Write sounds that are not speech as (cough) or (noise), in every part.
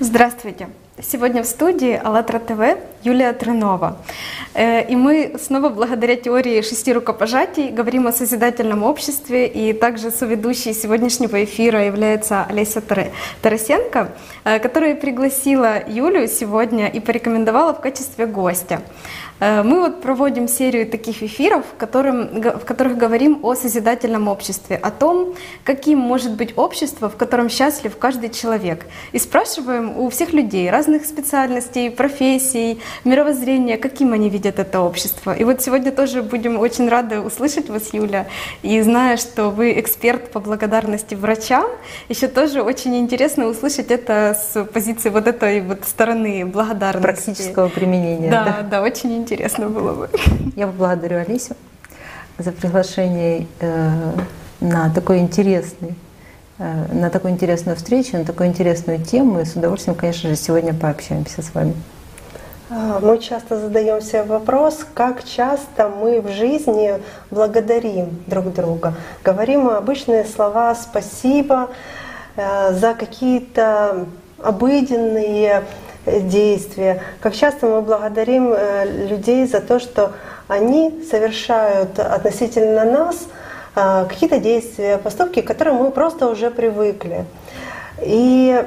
Здравствуйте! Сегодня в студии АЛЛАТРА ТВ Юлия Трынова. И мы снова благодаря теории шести рукопожатий говорим о созидательном обществе. И также соведущей сегодняшнего эфира является Олеся Тарасенко, которая пригласила Юлю сегодня и порекомендовала в качестве гостя. Мы вот проводим серию таких эфиров, в, которым, в которых говорим о созидательном обществе, о том, каким может быть общество, в котором счастлив каждый человек. И спрашиваем у всех людей разных специальностей, профессий, мировоззрения, каким они видят это общество. И вот сегодня тоже будем очень рады услышать вас, Юля. И зная, что вы эксперт по благодарности врачам, еще тоже очень интересно услышать это с позиции вот этой вот стороны благодарности. Практического применения. Да, да, да очень интересно было бы. Я благодарю Алисю за приглашение э, на такой интересный э, на такую интересную встречу, на такую интересную тему. И с удовольствием, конечно же, сегодня пообщаемся с вами. А, мы часто задаемся вопрос, как часто мы в жизни благодарим друг друга. Говорим обычные слова «спасибо» э, за какие-то обыденные действия. Как часто мы благодарим э, людей за то, что они совершают относительно нас э, какие-то действия, поступки, к которым мы просто уже привыкли. И э,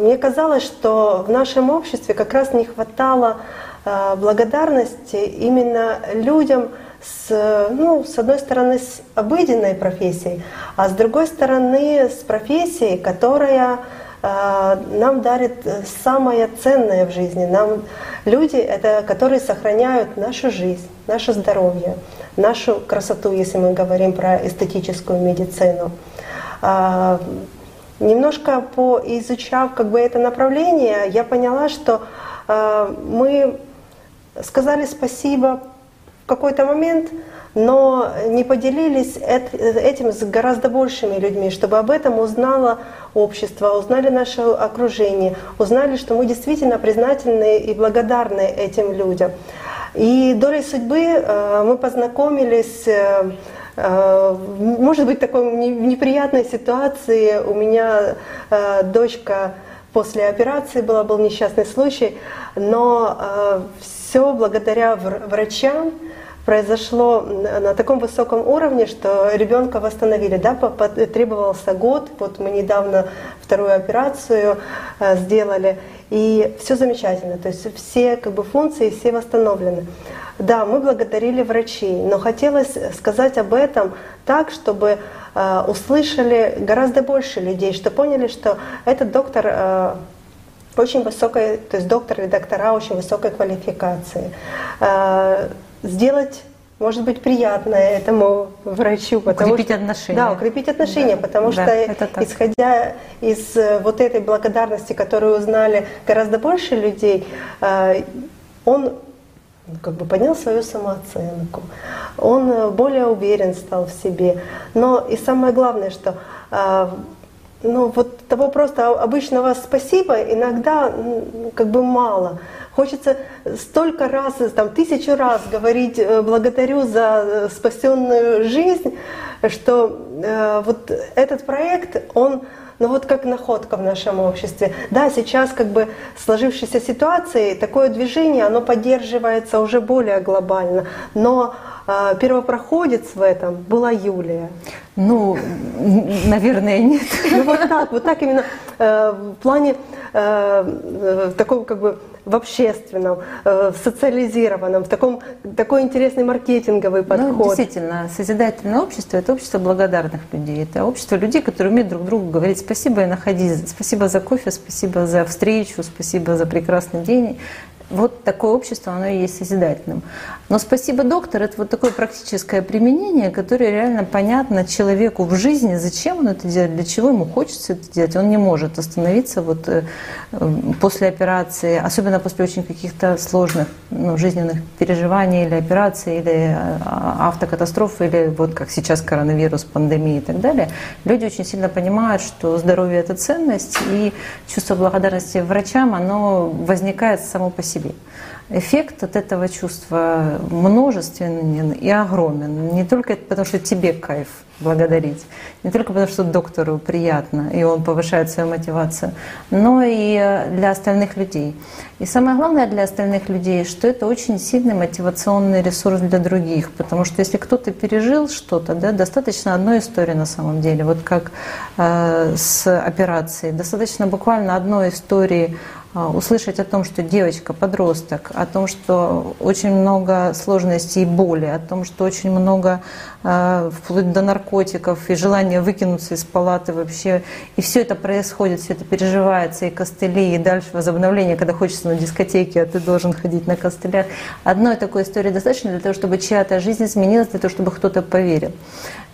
мне казалось, что в нашем обществе как раз не хватало благодарности именно людям с, ну, с одной стороны, с обыденной профессией, а с другой стороны, с профессией, которая а, нам дарит э, самое ценное в жизни. Нам люди, это, которые сохраняют нашу жизнь, наше здоровье, нашу красоту, если мы говорим про эстетическую медицину. Немножко поизучав как бы это направление, я поняла, что а, мы сказали спасибо в какой-то момент, но не поделились этим с гораздо большими людьми, чтобы об этом узнало общество, узнали наше окружение, узнали, что мы действительно признательны и благодарны этим людям. И долей судьбы э, мы познакомились э, э, может быть, такой неприятной ситуации у меня дочка после операции была, был несчастный случай, но все благодаря врачам, произошло на таком высоком уровне, что ребенка восстановили. Да, требовался год, вот мы недавно вторую операцию э, сделали, и все замечательно, то есть все как бы функции, все восстановлены. Да, мы благодарили врачей, но хотелось сказать об этом так, чтобы э, услышали гораздо больше людей, что поняли, что этот доктор э, очень высокой, то есть доктор или доктора очень высокой квалификации сделать может быть приятное этому врачу. Потому укрепить что, отношения. Да, укрепить отношения, да, потому да, что исходя из э, вот этой благодарности, которую узнали гораздо больше людей, э, он как бы поднял свою самооценку, он э, более уверен стал в себе. Но и самое главное, что ну, вот того просто обычного спасибо иногда как бы мало. Хочется столько раз, там, тысячу раз говорить э, благодарю за э, спасенную жизнь, что э, вот этот проект, он ну вот как находка в нашем обществе. Да, сейчас как бы сложившейся ситуации такое движение, оно поддерживается уже более глобально, но э, первопроходец в этом была Юлия. Ну, наверное, нет. Ну вот так, вот так именно э, в плане э, э такого как бы в общественном, э, в социализированном, в таком, такой интересный маркетинговый ну, подход. Ну, действительно, созидательное общество – это общество благодарных людей. Это общество людей, которые умеют друг другу говорить спасибо и находить, спасибо за кофе, спасибо за встречу, спасибо за прекрасный день вот такое общество, оно и есть созидательным. Но спасибо, доктор, это вот такое практическое применение, которое реально понятно человеку в жизни, зачем он это делает, для чего ему хочется это делать. Он не может остановиться вот э, после операции, особенно после очень каких-то сложных ну, жизненных переживаний или операций, или э, автокатастроф, или вот как сейчас коронавирус, пандемия и так далее. Люди очень сильно понимают, что здоровье – это ценность, и чувство благодарности врачам, оно возникает само по себе себе. Эффект от этого чувства множественен и огромен. Не только потому, что тебе кайф благодарить, не только потому, что доктору приятно, и он повышает свою мотивацию, но и для остальных людей. И самое главное для остальных людей, что это очень сильный мотивационный ресурс для других, потому что если кто-то пережил что-то, да, достаточно одной истории на самом деле, вот как э, с операцией, достаточно буквально одной истории услышать о том, что девочка, подросток, о том, что очень много сложностей и боли, о том, что очень много а, вплоть до наркотиков и желания выкинуться из палаты вообще. И все это происходит, все это переживается, и костыли, и дальше возобновление, когда хочется на дискотеке, а ты должен ходить на костылях. Одной такой истории достаточно для того, чтобы чья-то жизнь изменилась, для того, чтобы кто-то поверил.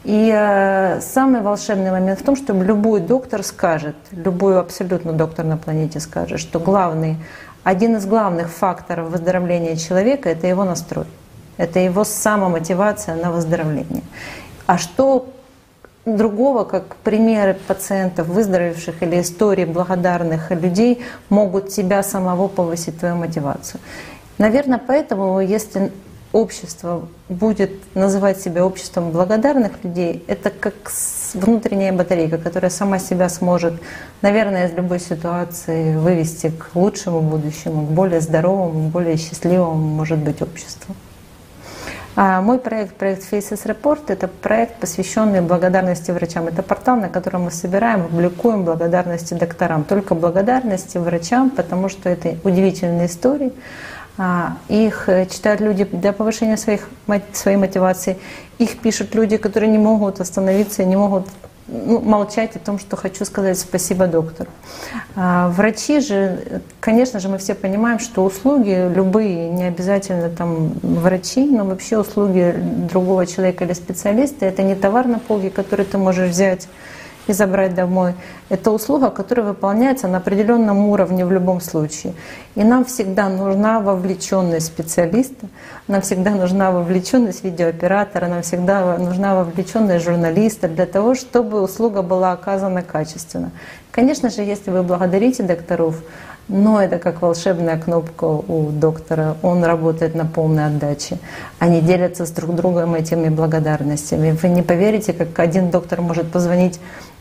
И э, самый волшебный момент в том, что любой доктор скажет, любой абсолютно доктор на планете скажет, что главный, один из главных факторов выздоровления человека – это его настрой. Это его самомотивация на выздоровление. А что другого, как примеры пациентов, выздоровевших или истории благодарных людей могут тебя самого повысить твою мотивацию. Наверное, поэтому, если общество будет называть себя обществом благодарных людей, это как внутренняя батарейка, которая сама себя сможет, наверное, из любой ситуации вывести к лучшему будущему, к более здоровому, более счастливому, может быть, обществу. А мой проект, проект Faces Report, это проект, посвященный благодарности врачам. Это портал, на котором мы собираем, публикуем благодарности докторам. Только благодарности врачам, потому что это удивительные истории, их э, читают люди для повышения своих, своей мотивации. Их пишут люди, которые не могут остановиться, не могут ну, молчать о том, что хочу сказать спасибо доктору. А врачи же, конечно же, мы все понимаем, что услуги любые, не обязательно там врачи, но вообще услуги другого человека или специалиста, это не товар на полке, который ты можешь взять и забрать домой. Это услуга, которая выполняется на определенном уровне в любом случае. И нам всегда нужна вовлеченность специалиста, нам всегда нужна вовлеченность видеооператора, нам всегда нужна вовлеченность журналиста для того, чтобы услуга была оказана качественно. Конечно же, если вы благодарите докторов, но это как волшебная кнопка у доктора. Он работает на полной отдаче. Они делятся с друг другом этими благодарностями. Вы не поверите, как один доктор может позвонить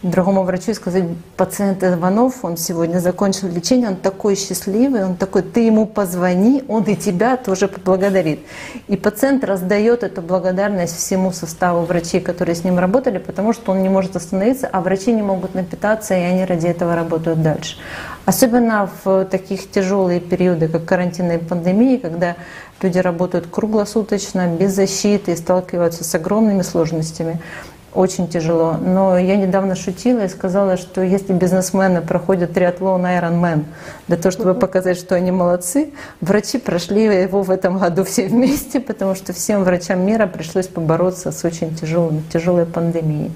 другому врачу и сказать, пациент Иванов, он сегодня закончил лечение, он такой счастливый, он такой, ты ему позвони, он и тебя тоже поблагодарит. И пациент раздает эту благодарность всему составу врачей, которые с ним работали, потому что он не может остановиться, а врачи не могут напитаться, и они ради этого работают дальше. Особенно в таких тяжелые периоды, как карантинная пандемия, когда люди работают круглосуточно, без защиты и сталкиваются с огромными сложностями очень тяжело. Но я недавно шутила и сказала, что если бизнесмены проходят триатлон Ironman для того, чтобы показать, что они молодцы, врачи прошли его в этом году все вместе, потому что всем врачам мира пришлось побороться с очень тяжелой, тяжелой пандемией.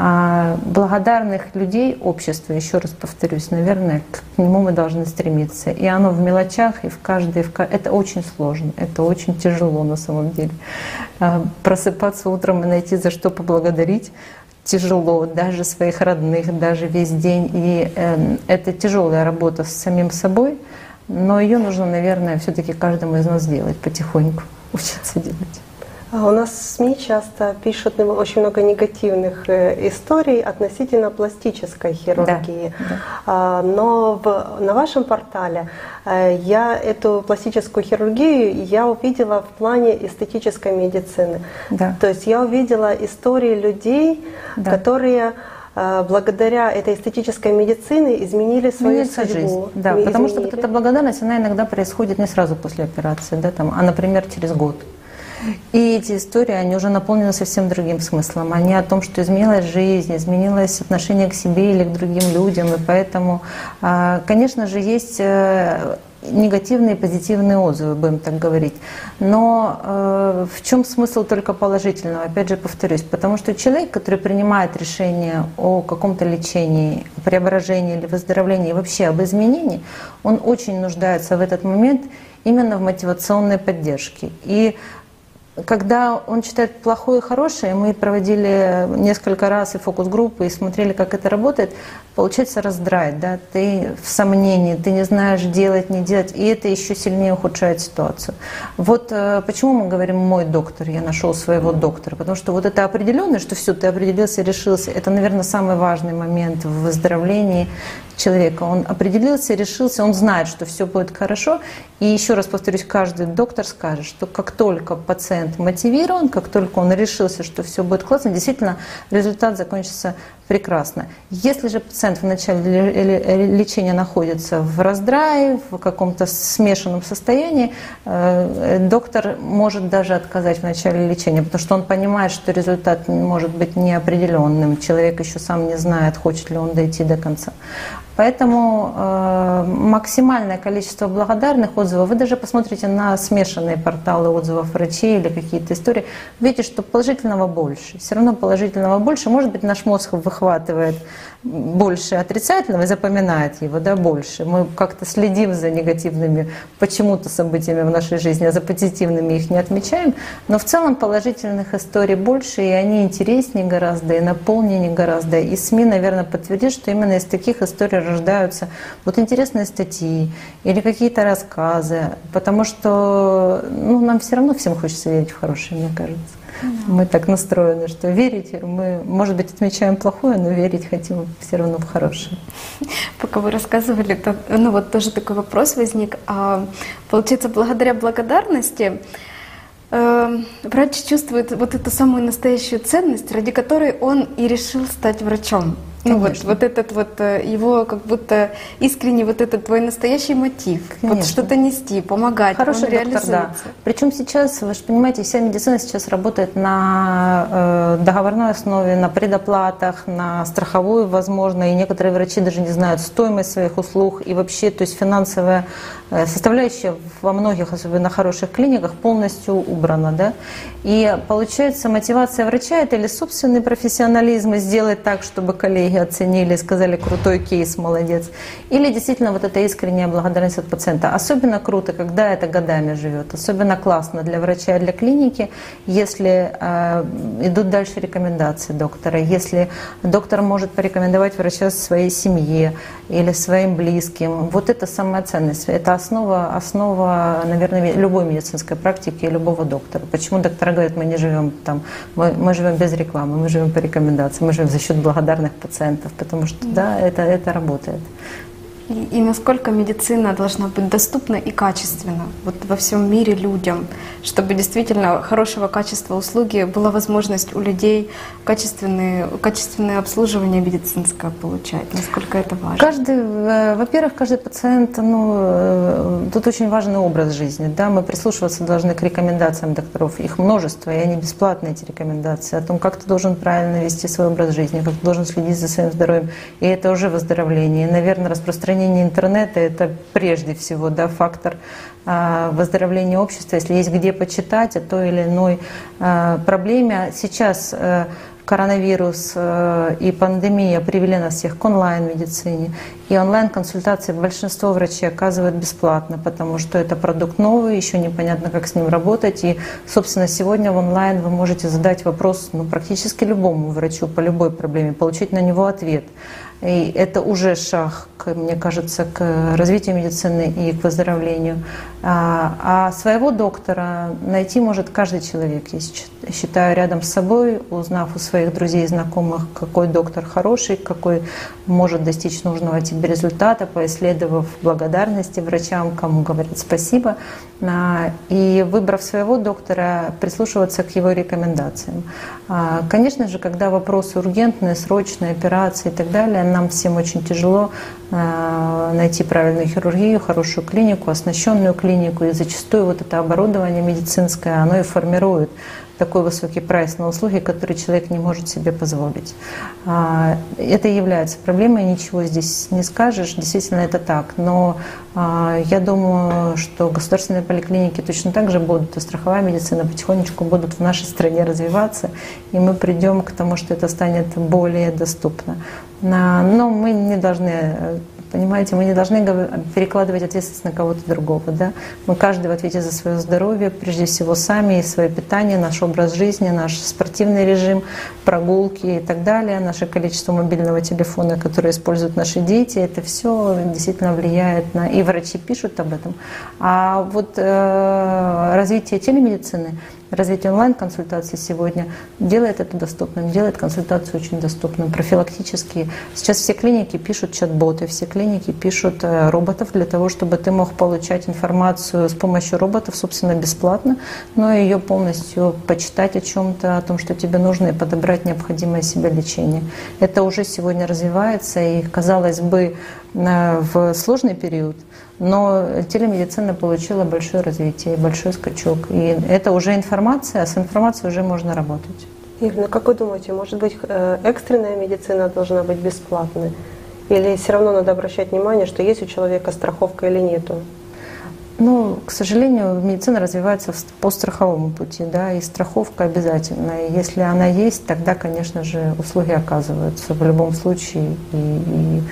А благодарных людей общества, еще раз повторюсь, наверное, к нему мы должны стремиться. И оно в мелочах, и в каждой... В... Это очень сложно, это очень тяжело на самом деле. А, просыпаться утром и найти за что поблагодарить тяжело, даже своих родных, даже весь день. И э, это тяжелая работа с самим собой, но ее нужно, наверное, все-таки каждому из нас делать потихоньку, (laughs) учиться делать. А у нас в СМИ часто пишут очень много негативных э, историй относительно пластической хирургии. Да, да. А, но в, на вашем портале э, я эту пластическую хирургию я увидела в плане эстетической медицины. Да. То есть я увидела истории людей, да. которые э, благодаря этой эстетической медицине изменили свою Изменится судьбу. Жизнь. Да, изменили. потому что вот эта благодарность, она иногда происходит не сразу после операции, да, там, а, например, через год. И эти истории, они уже наполнены совсем другим смыслом. Они о том, что изменилась жизнь, изменилось отношение к себе или к другим людям. И поэтому, а, конечно же, есть э, негативные и позитивные отзывы, будем так говорить. Но э, в чем смысл только положительного? Опять же повторюсь, потому что человек, который принимает решение о каком-то лечении, преображении или выздоровлении, вообще об изменении, он очень нуждается в этот момент именно в мотивационной поддержке. И когда он читает плохое и хорошее, мы проводили несколько раз и фокус-группы, и смотрели, как это работает, получается раздрать, да, ты в сомнении, ты не знаешь делать, не делать, и это еще сильнее ухудшает ситуацию. Вот э, почему мы говорим «мой доктор», я нашел своего доктора, потому что вот это определенное, что все, ты определился, решился, это, наверное, самый важный момент в выздоровлении человека. Он определился, решился, он знает, что все будет хорошо. И еще раз повторюсь, каждый доктор скажет, что как только пациент мотивирован, как только он решился, что все будет классно, действительно результат закончится прекрасно. Если же пациент в начале лечения находится в раздрае, в каком-то смешанном состоянии, э, доктор может даже отказать в начале лечения, потому что он понимает, что результат может быть неопределенным. Человек еще сам не знает, хочет ли он дойти до конца. Поэтому э, максимальное количество благодарных отзывов, вы даже посмотрите на смешанные порталы отзывов врачей или какие-то истории, видите, что положительного больше. Все равно положительного больше. Может быть, наш мозг выхватывает больше отрицательного и запоминает его да, больше. Мы как-то следим за негативными почему-то событиями в нашей жизни, а за позитивными их не отмечаем. Но в целом положительных историй больше, и они интереснее гораздо, и наполненнее гораздо. И СМИ, наверное, подтвердят, что именно из таких историй рождаются вот интересные статьи или какие-то рассказы, потому что ну, нам все равно всем хочется верить в хорошее, мне кажется. Мы так настроены, что верить, мы, может быть, отмечаем плохое, но верить хотим все равно в хорошее. Пока вы рассказывали, то, ну вот тоже такой вопрос возник. А, получается, благодаря благодарности э, врач чувствует вот эту самую настоящую ценность, ради которой он и решил стать врачом. Ну вот, вот этот вот э, его как будто искренний вот этот твой настоящий мотив, Конечно. вот что-то нести, помогать, Хороший он доктор, да. Причем сейчас, вы же понимаете, вся медицина сейчас работает на э, договорной основе, на предоплатах, на страховую, возможно, и некоторые врачи даже не знают стоимость своих услуг и вообще, то есть финансовая э, составляющая во многих, особенно хороших клиниках, полностью убрана, да. И получается мотивация врача это или собственный профессионализм и сделать так, чтобы коллеги оценили, сказали, крутой кейс, молодец. Или действительно вот эта искренняя благодарность от пациента. Особенно круто, когда это годами живет. Особенно классно для врача и для клиники, если э, идут дальше рекомендации доктора. Если доктор может порекомендовать врача своей семье или своим близким. Вот это самая ценность. Это основа, основа, наверное, любой медицинской практики и любого доктора. Почему доктора говорят, мы не живем там, мы, мы живем без рекламы, мы живем по рекомендациям, мы живем за счет благодарных пациентов пациентов, потому что да, это, это работает. И, насколько медицина должна быть доступна и качественна вот во всем мире людям, чтобы действительно хорошего качества услуги была возможность у людей качественные, качественное обслуживание медицинское получать. Насколько это важно? Каждый, э, во-первых, каждый пациент, ну, э, тут очень важный образ жизни. Да? Мы прислушиваться должны к рекомендациям докторов. Их множество, и они бесплатные, эти рекомендации, о том, как ты должен правильно вести свой образ жизни, как ты должен следить за своим здоровьем. И это уже выздоровление. И, наверное, распространение распространение интернета – это прежде всего да, фактор а, выздоровления общества. Если есть где почитать о той или иной а, проблеме. Сейчас э, коронавирус э, и пандемия привели нас всех к онлайн-медицине. И онлайн-консультации большинство врачей оказывают бесплатно, потому что это продукт новый, еще непонятно, как с ним работать. И, собственно, сегодня в онлайн вы можете задать вопрос ну, практически любому врачу по любой проблеме, получить на него ответ. И это уже шаг, мне кажется, к развитию медицины и к выздоровлению. А, а своего доктора найти может каждый человек. Я считаю, рядом с собой, узнав у своих друзей и знакомых, какой доктор хороший, какой может достичь нужного тебе результата, поисследовав благодарности врачам, кому говорят спасибо, а, и выбрав своего доктора, прислушиваться к его рекомендациям. А, конечно же, когда вопросы ургентные, срочные операции и так далее, нам всем очень тяжело а, найти правильную хирургию, хорошую клинику, оснащенную клинику, и зачастую вот это оборудование медицинское, оно и формирует такой высокий прайс на услуги, который человек не может себе позволить. А, это является проблемой, ничего здесь не скажешь, действительно это так. Но а, я думаю, что государственные поликлиники точно так же будут, и страховая медицина потихонечку будут в нашей стране развиваться, и мы придем к тому, что это станет более доступно. Но мы не должны Понимаете, мы не должны перекладывать ответственность на кого-то другого. Да? Мы каждый в ответе за свое здоровье, прежде всего сами, и свое питание, наш образ жизни, наш спортивный режим, прогулки и так далее, наше количество мобильного телефона, которое используют наши дети. Это все действительно влияет на... И врачи пишут об этом. А вот э, развитие телемедицины — Развитие онлайн-консультаций сегодня делает это доступным, делает консультацию очень доступным, профилактические. Сейчас все клиники пишут чат-боты, все клиники пишут э, роботов для того, чтобы ты мог получать информацию с помощью роботов, собственно, бесплатно, но ее полностью почитать о чем-то, о том, что тебе нужно, и подобрать необходимое себе лечение. Это уже сегодня развивается, и, казалось бы, э, в сложный период – но телемедицина получила большое развитие, большой скачок. И это уже информация, а с информацией уже можно работать. Ирина, как вы думаете, может быть, э, экстренная медицина должна быть бесплатной? Или все равно надо обращать внимание, что есть у человека страховка или нету? Ну, к сожалению, медицина развивается по страховому пути, да, и страховка обязательна. И если она есть, тогда, конечно же, услуги оказываются в любом случае. И, и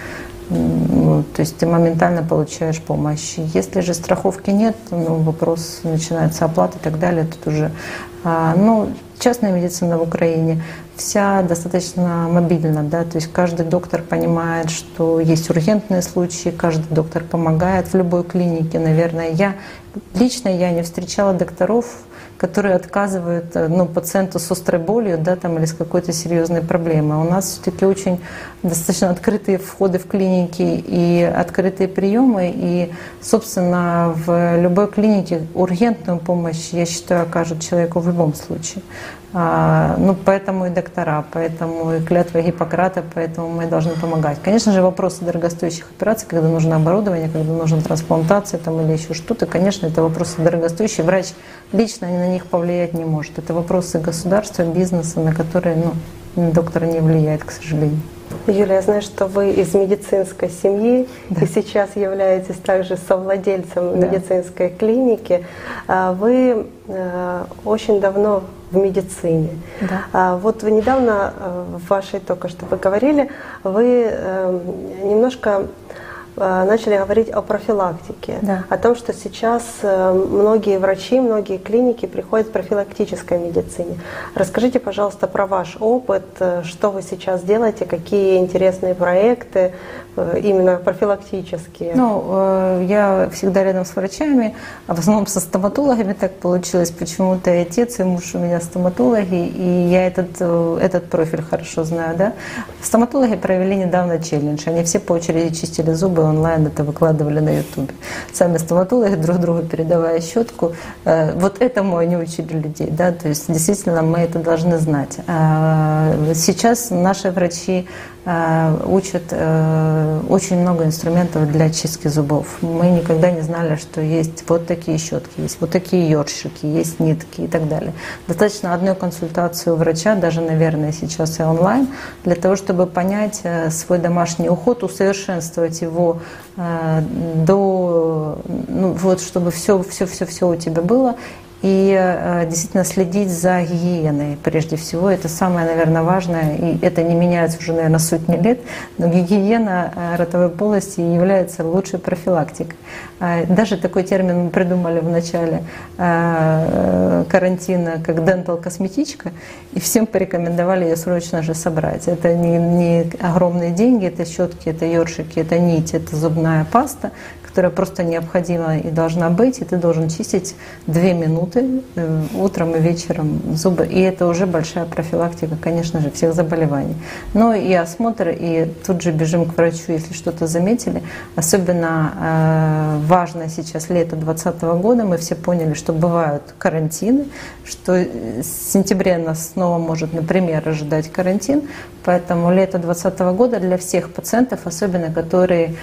то есть ты моментально получаешь помощь. Если же страховки нет, ну, вопрос начинается оплата и так далее, тут уже... А, ну, частная медицина в Украине вся достаточно мобильна, да, то есть каждый доктор понимает, что есть ургентные случаи, каждый доктор помогает в любой клинике, наверное. Я лично я не встречала докторов, которые отказывают э, ну, пациенту с острой болью да, там, или с какой-то серьезной проблемой. У нас все-таки очень достаточно открытые входы в клиники и открытые приемы. И, собственно, в любой клинике ургентную помощь, я считаю, окажут человеку в любом случае. А, ну, поэтому и доктора, поэтому и клятва Гиппократа, поэтому мы должны помогать. Конечно же, вопросы дорогостоящих операций, когда нужно оборудование, когда нужна трансплантация там, или еще что-то, конечно, это вопросы дорогостоящие. Врач лично на них повлиять не может. Это вопросы государства, бизнеса, на которые ну, доктор не влияет, к сожалению. Юлия, я знаю, что вы из медицинской семьи да. и сейчас являетесь также совладельцем да. медицинской клиники. А вы э, очень давно в медицине. Да. А вот вы недавно э, в вашей только что вы говорили, вы э, немножко начали говорить о профилактике, да. о том, что сейчас э, многие врачи, многие клиники приходят к профилактической медицине. Расскажите, пожалуйста, про ваш опыт, э, что вы сейчас делаете, какие интересные проекты, именно профилактические. Ну, я всегда рядом с врачами, а в основном со стоматологами так получилось. Почему-то и отец, и муж у меня стоматологи, и я этот, этот профиль хорошо знаю. Да? Стоматологи провели недавно челлендж. Они все по очереди чистили зубы онлайн это выкладывали на ютубе. Сами стоматологи друг другу передавая щетку. Э, вот этому они учили людей, да, то есть действительно мы это должны знать. А, сейчас наши врачи учат э, очень много инструментов для чистки зубов. Мы никогда не знали, что есть вот такие щетки, есть вот такие ёршики, есть нитки и так далее. Достаточно одной консультации у врача, даже, наверное, сейчас и онлайн, для того, чтобы понять э, свой домашний уход, усовершенствовать его до, ну, вот, чтобы все, все, все, все у тебя было, и э, действительно следить за гигиеной прежде всего. Это самое, наверное, важное, и это не меняется уже, наверное, сотни лет, но гигиена э, ротовой полости является лучшей профилактикой. А, даже такой термин мы придумали в начале э, карантина, как дентал-косметичка, и всем порекомендовали ее срочно же собрать. Это не, не огромные деньги, это щетки, это ёршики, это нить, это зубная паста, которая просто необходима и должна быть, и ты должен чистить две минуты э, утром и вечером зубы. И это уже большая профилактика, конечно же, всех заболеваний. Но и осмотр, и тут же бежим к врачу, если что-то заметили. Особенно э, важно сейчас лето 2020 года. Мы все поняли, что бывают карантины, что с сентября нас снова может, например, ожидать карантин. Поэтому лето 2020 года для всех пациентов, особенно которые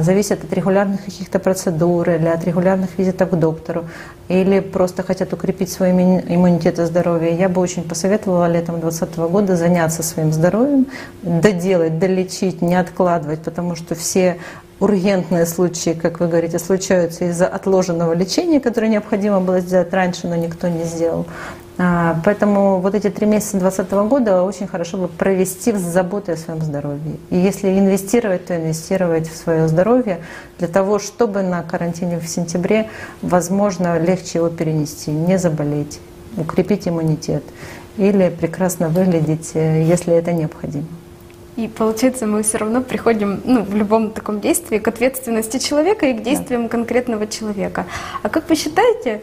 зависят от регулярных каких-то процедур или от регулярных визитов к доктору, или просто хотят укрепить свой иммунитет и здоровье, я бы очень посоветовала летом 2020 года заняться своим здоровьем, доделать, долечить, не откладывать, потому что все ургентные случаи, как вы говорите, случаются из-за отложенного лечения, которое необходимо было сделать раньше, но никто не сделал. А, поэтому вот эти три месяца 2020 года очень хорошо бы провести с заботой о своем здоровье. И если инвестировать, то инвестировать в свое здоровье для того, чтобы на карантине в сентябре, возможно, легче его перенести, не заболеть, укрепить иммунитет или прекрасно выглядеть, э, если это необходимо. И получается, мы все равно приходим ну, в любом таком действии к ответственности человека и к действиям да. конкретного человека. А как вы считаете,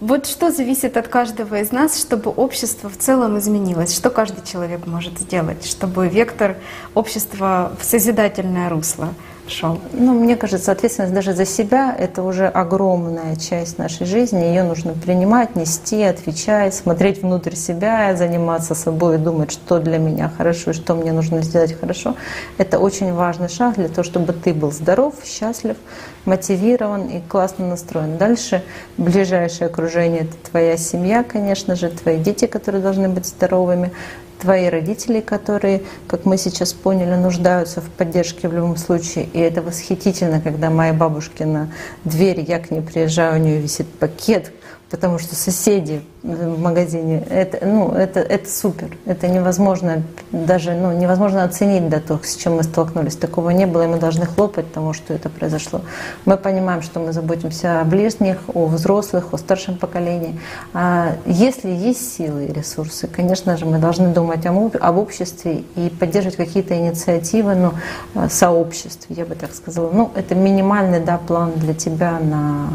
вот что зависит от каждого из нас, чтобы общество в целом изменилось? Что каждый человек может сделать, чтобы вектор общества в созидательное русло шел? Ну, мне кажется, ответственность даже за себя — это уже огромная часть нашей жизни. Ее нужно принимать, нести, отвечать, смотреть внутрь себя, заниматься собой, думать, что для меня хорошо и что мне нужно сделать хорошо. Это очень важный шаг для того, чтобы ты был здоров, счастлив, мотивирован и классно настроен. Дальше ближайшее окружение — это твоя семья, конечно же, твои дети, которые должны быть здоровыми, твои родители, которые, как мы сейчас поняли, нуждаются в поддержке в любом случае. И это восхитительно, когда моя бабушкина дверь, я к ней приезжаю, у нее висит пакет, потому что соседи в магазине, это, ну, это, это супер. Это невозможно даже, ну, невозможно оценить до того, с чем мы столкнулись. Такого не было, и мы должны хлопать тому, что это произошло. Мы понимаем, что мы заботимся о ближних, о взрослых, о старшем поколении. А если есть силы и ресурсы, конечно же, мы должны думать об обществе и поддерживать какие-то инициативы, ну, сообществ, я бы так сказала. Ну, это минимальный, да, план для тебя на,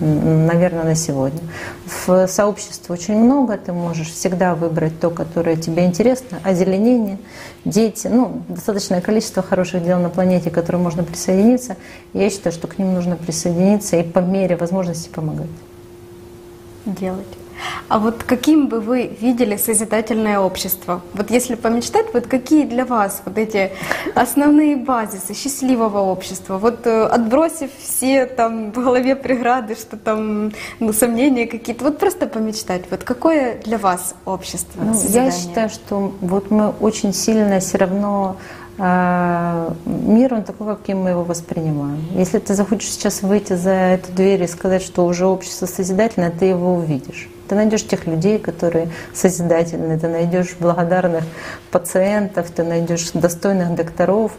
наверное, на сегодня. В сообществе творчества очень много, ты можешь всегда выбрать то, которое тебе интересно, озеленение, дети, ну, достаточное количество хороших дел на планете, к которым можно присоединиться. Я считаю, что к ним нужно присоединиться и по мере возможности помогать. Делать. А вот каким бы вы видели созидательное общество? Вот если помечтать, вот какие для вас вот эти основные базисы счастливого общества? Вот э, отбросив все там в голове преграды, что там ну, сомнения какие-то, вот просто помечтать. Вот какое для вас общество? Ну, я считаю, что вот мы очень сильно все равно а, мир, он такой, каким мы его воспринимаем. Если ты захочешь сейчас выйти за эту дверь и сказать, что уже общество созидательное, ты его увидишь. Ты найдешь тех людей, которые созидательны, ты найдешь благодарных пациентов, ты найдешь достойных докторов.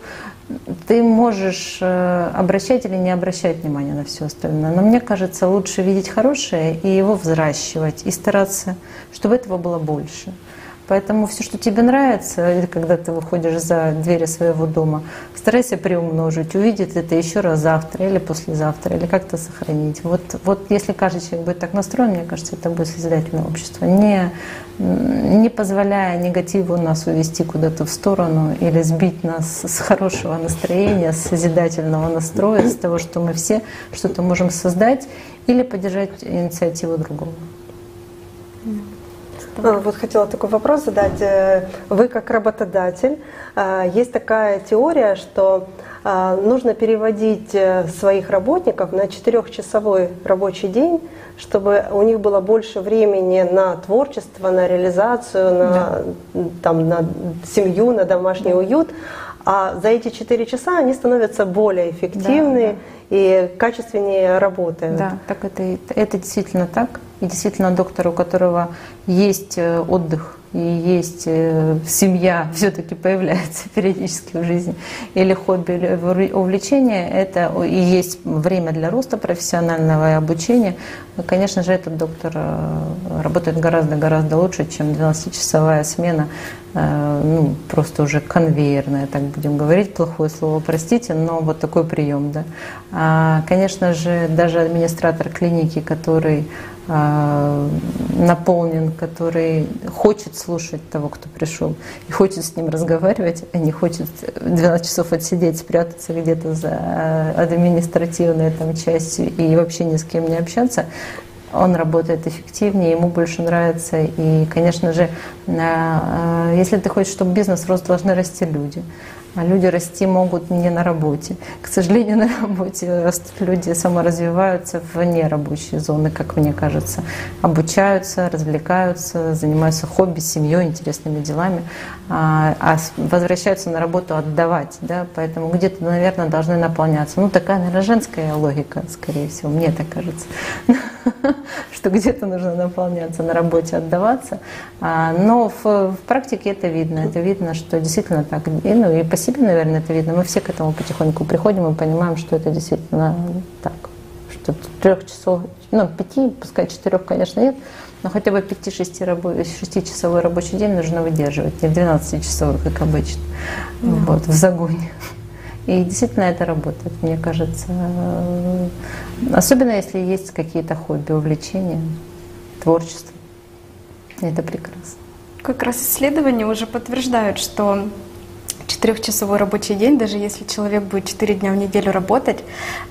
Ты можешь э, обращать или не обращать внимания на все остальное. Но мне кажется, лучше видеть хорошее и его взращивать, и стараться, чтобы этого было больше. Поэтому все, что тебе нравится, когда ты выходишь за двери своего дома, старайся приумножить, увидеть это еще раз завтра или послезавтра, или как-то сохранить. Вот, вот если каждый человек будет так настроен, мне кажется, это будет созидательное общество, не, не позволяя негативу нас увести куда-то в сторону или сбить нас с хорошего настроения, с созидательного настроя, с того, что мы все что-то можем создать или поддержать инициативу другого. А, вот хотела такой вопрос задать. Э, вы как работодатель, а, есть такая теория, что а, нужно переводить э, своих работников на четырехчасовой рабочий день, чтобы у них было больше времени на творчество, на реализацию, на, да. там, на семью, на домашний да. уют. А за эти четыре часа они становятся более эффективны да, да. и качественнее работают. Да, так это, это действительно так. И действительно доктор, у которого есть э, отдых и есть э, семья, (laughs) все-таки появляется (laughs) периодически в жизни, или хобби, или увлечение, это и есть время для роста профессионального и обучения, конечно же, этот доктор э, работает гораздо-гораздо лучше, чем 12-часовая смена, ну, просто уже конвейерная, так будем говорить, плохое слово, простите, но вот такой прием, да. А, конечно же, даже администратор клиники, который наполнен, который хочет слушать того, кто пришел, и хочет с ним разговаривать, а не хочет 12 часов отсидеть, спрятаться где-то за административной там, частью и вообще ни с кем не общаться, он работает эффективнее, ему больше нравится. И, конечно же, а, если ты хочешь, чтобы бизнес рос, должны расти люди. А люди расти могут не на работе. К сожалению, (laughs) на работе растут люди, саморазвиваются в нерабочие зоны, как мне кажется. Обучаются, развлекаются, занимаются хобби, семьей, интересными делами, а, а возвращаются на работу отдавать. Да? Поэтому где-то, наверное, должны наполняться. Ну, такая, наверное, женская логика, скорее всего, мне так кажется. (laughs) что где-то нужно наполняться, на работе отдаваться. А, но в, практике это видно. Это видно, что действительно так. Ну и по себе, наверное, это видно. Мы все к этому потихоньку приходим и понимаем, что это действительно так. Что трех часов, ну, пяти, пускай четырех, конечно, нет, но хотя бы 5-6-часовой рабочий день нужно выдерживать, не в 12-часовой, как обычно, да. вот, в загоне. И действительно это работает, мне кажется. Особенно если есть какие-то хобби, увлечения, творчество. Это прекрасно. Как раз исследования уже подтверждают, что четырехчасовой рабочий день, даже если человек будет четыре дня в неделю работать,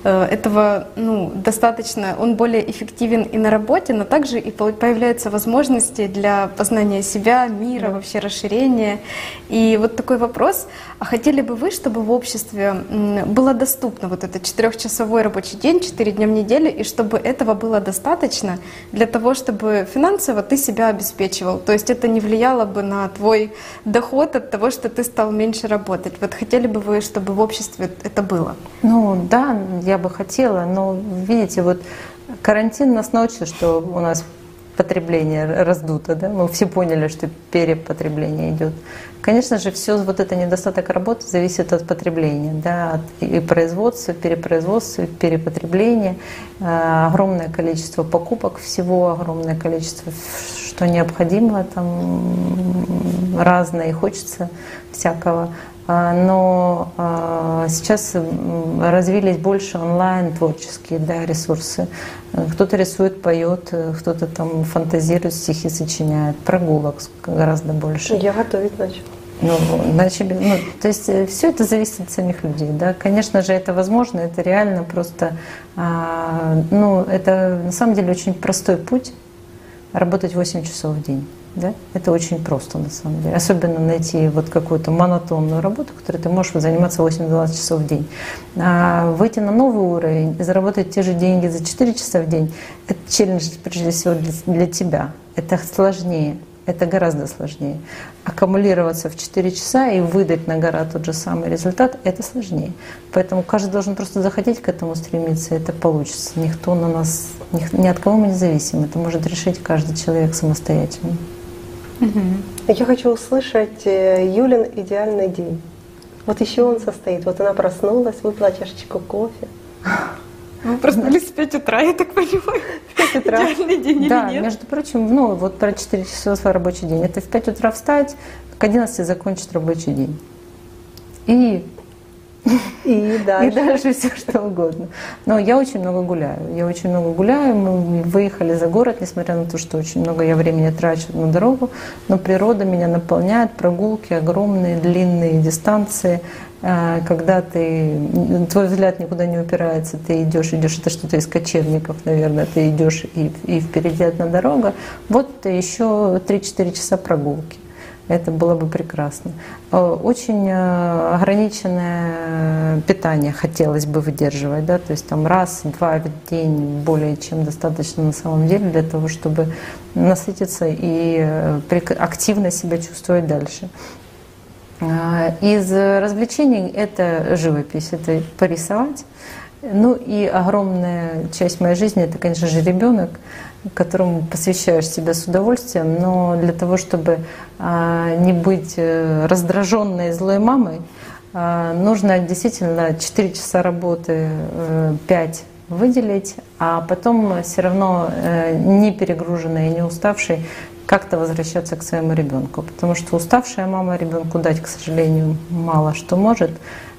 э, этого ну, достаточно, он более эффективен и на работе, но также и появляются возможности для познания себя, мира, вообще расширения. И вот такой вопрос, а хотели бы вы, чтобы в обществе было доступно вот этот четырехчасовой рабочий день, четыре дня в неделю, и чтобы этого было достаточно для того, чтобы финансово ты себя обеспечивал? То есть это не влияло бы на твой доход от того, что ты стал меньше работать. Вот хотели бы вы, чтобы в обществе это было? Ну да, я бы хотела, но видите, вот карантин нас научил, что у нас потребление раздуто, да, мы все поняли, что перепотребление идет. Конечно же, все вот это недостаток работы зависит от потребления, да, от и производства, перепроизводства, перепотребления, э, огромное количество покупок всего, огромное количество, что необходимо, там разное, и хочется всякого. А, но а, сейчас развились больше онлайн творческие да, ресурсы. Кто-то рисует, поет, кто-то там фантазирует, стихи сочиняет, прогулок гораздо больше. Я готовить начала. Ну, начали, ну, то есть э, все это зависит от самих людей, да. Конечно же, это возможно, это реально просто, а, ну, это на самом деле очень простой путь работать 8 часов в день. Да? Это очень просто на самом деле. Особенно найти вот какую-то монотонную работу, которой ты можешь заниматься 8-12 часов в день. А выйти на новый уровень и заработать те же деньги за 4 часа в день, это челлендж прежде всего для, для тебя. Это сложнее. Это гораздо сложнее. Аккумулироваться в 4 часа и выдать на гора тот же самый результат – это сложнее. Поэтому каждый должен просто захотеть к этому стремиться, и это получится. Никто на нас, ни от кого мы не зависим. Это может решить каждый человек самостоятельно. Я хочу услышать э, Юлин идеальный день. Вот еще он состоит. Вот она проснулась, выпила чашечку кофе. (laughs) Вы проснулись в 5 утра, я так понимаю. В 5 утра. Идеальный день да, или нет? между прочим, ну вот про 4 часа свой рабочий день. Это в 5 утра встать, к 11 закончить рабочий день. И и дальше. (laughs) И дальше все что угодно. Но я очень много гуляю. Я очень много гуляю. Мы выехали за город, несмотря на то, что очень много я времени трачу на дорогу. Но природа меня наполняет. Прогулки огромные, длинные дистанции. А, когда ты, твой взгляд никуда не упирается, ты идешь, идешь, это что-то из кочевников, наверное, ты идешь и, и впереди одна дорога. Вот еще 3-4 часа прогулки. Это было бы прекрасно. Э, очень э, ограниченное питание хотелось бы выдерживать, да, то есть там раз-два в день более чем достаточно на самом деле для того, чтобы насытиться и э, активно себя чувствовать дальше. Из развлечений это живопись, это порисовать. Ну и огромная часть моей жизни это, конечно же, ребенок которому посвящаешь себя с удовольствием, но для того, чтобы а, не быть э, раздраженной злой мамой, а, нужно действительно 4 часа работы, 5 э, выделить, а потом все равно э, не перегруженной и не уставшей как-то возвращаться к своему ребенку. Потому что уставшая мама ребенку дать, к сожалению, мало что может.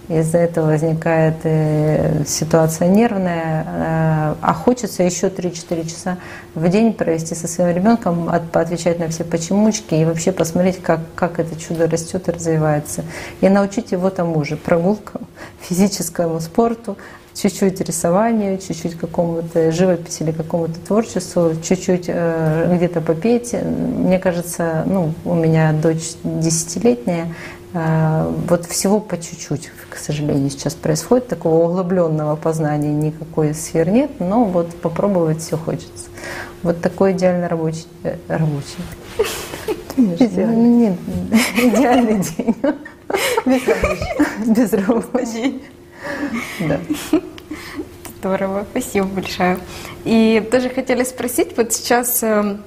Из-за этого возникает э, ситуация нервная, э, а хочется еще 3-4 часа в день провести со своим ребенком, поотвечать на все почемучки и вообще посмотреть, как, как это чудо растет и развивается. И научить его тому же прогулкам, (laughs) физическому спорту, чуть-чуть рисованию, чуть-чуть какому-то живописи или какому-то творчеству, чуть-чуть э, где-то попеть. Мне кажется, ну, у меня дочь десятилетняя, э, вот всего по чуть-чуть, к сожалению, сейчас происходит. Такого углубленного познания никакой сфер нет, но вот попробовать все хочется. Вот такой идеально рабочий. Э, рабочий. Идеальный. Идеальный день. Без рабочий. Без рабочий. Здорово, спасибо большое. И тоже хотели спросить, вот сейчас эм,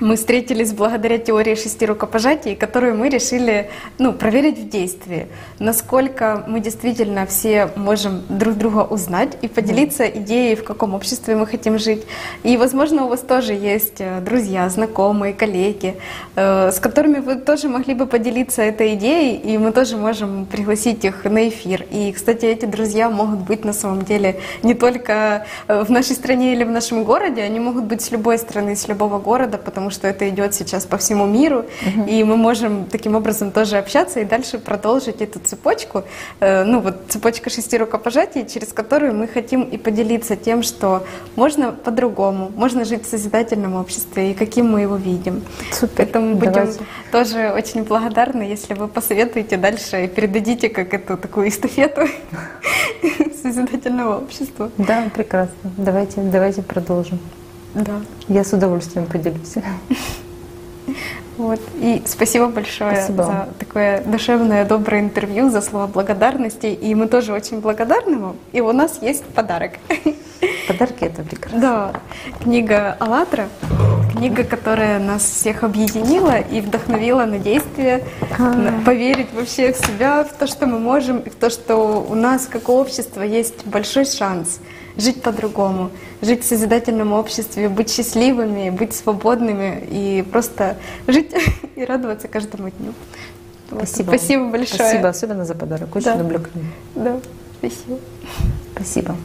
мы встретились благодаря теории шести рукопожатий, которую мы решили ну, проверить в действии, насколько мы действительно все можем друг друга узнать и поделиться идеей, в каком обществе мы хотим жить. И, возможно, у вас тоже есть э, друзья, знакомые, коллеги, э, с которыми вы тоже могли бы поделиться этой идеей, и мы тоже можем пригласить их на эфир. И, кстати, эти друзья могут быть на самом деле не только э, в нашей стране или в нашем городе, они могут быть с любой страны, с любого города, потому что это идет сейчас по всему миру, угу. и мы можем таким образом тоже общаться и дальше продолжить эту цепочку, э, ну вот цепочка шести рукопожатий, через которую мы хотим и поделиться тем, что можно по-другому, можно жить в созидательном обществе и каким мы его видим. Супер. Поэтому будем Давайте. тоже очень благодарны, если вы посоветуете дальше и передадите как эту такую эстафету (laughs) созидательного общества. Да, прекрасно. Давайте, давайте продолжим. Да. Я с удовольствием поделюсь. (laughs) Вот. И спасибо большое спасибо. за такое душевное, доброе интервью, за слова благодарности. И мы тоже очень благодарны вам. И у нас есть подарок. Подарки это прекрасно. Да. Книга «АЛЛАТРА». Книга, которая нас всех объединила и вдохновила на действие, на поверить вообще в себя, в то, что мы можем, и в то, что у нас, как у общества, есть большой шанс — жить по-другому, жить в созидательном обществе, быть счастливыми, быть свободными и просто жить (laughs) и радоваться каждому дню. Спасибо. Спасибо большое. Спасибо, особенно за подарок. Очень да. люблю книгу. Да, спасибо. Спасибо.